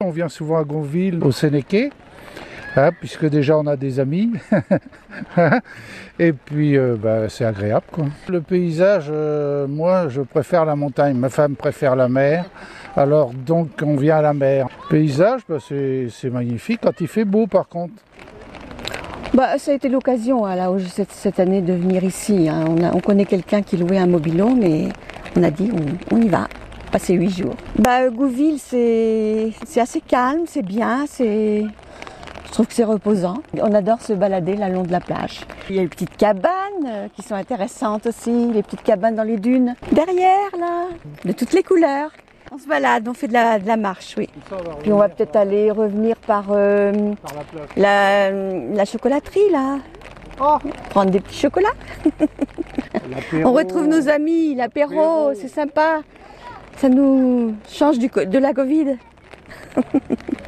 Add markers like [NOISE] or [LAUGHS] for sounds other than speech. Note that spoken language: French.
On vient souvent à Gonville, au Sénéquais, hein, puisque déjà on a des amis. [LAUGHS] Et puis euh, bah, c'est agréable. Le paysage, euh, moi je préfère la montagne, ma femme préfère la mer. Alors donc on vient à la mer. Paysage, bah, c'est magnifique quand il fait beau par contre. Bah, ça a été l'occasion hein, cette, cette année de venir ici. hein. On, connaît quelqu'un qui louait un mobilo, mais on a dit on y va. Passer huit jours. Bah, euh, Gouville, c'est c'est assez calme, c'est bien, c'est. Je trouve que c'est reposant. On adore se balader le long de la plage. Il y a les petites cabanes euh, qui sont intéressantes aussi, les petites cabanes dans les dunes. Derrière, là, de toutes les couleurs. On se balade, on fait de la, de la marche, oui. Puis on va peut-être aller revenir par euh, Par la plage. la, la chocolaterie, là. Prendre des petits chocolats. [LAUGHS] On retrouve nos amis, L'apéro. c'est sympa. Ça nous change du, de la Covid. [LAUGHS]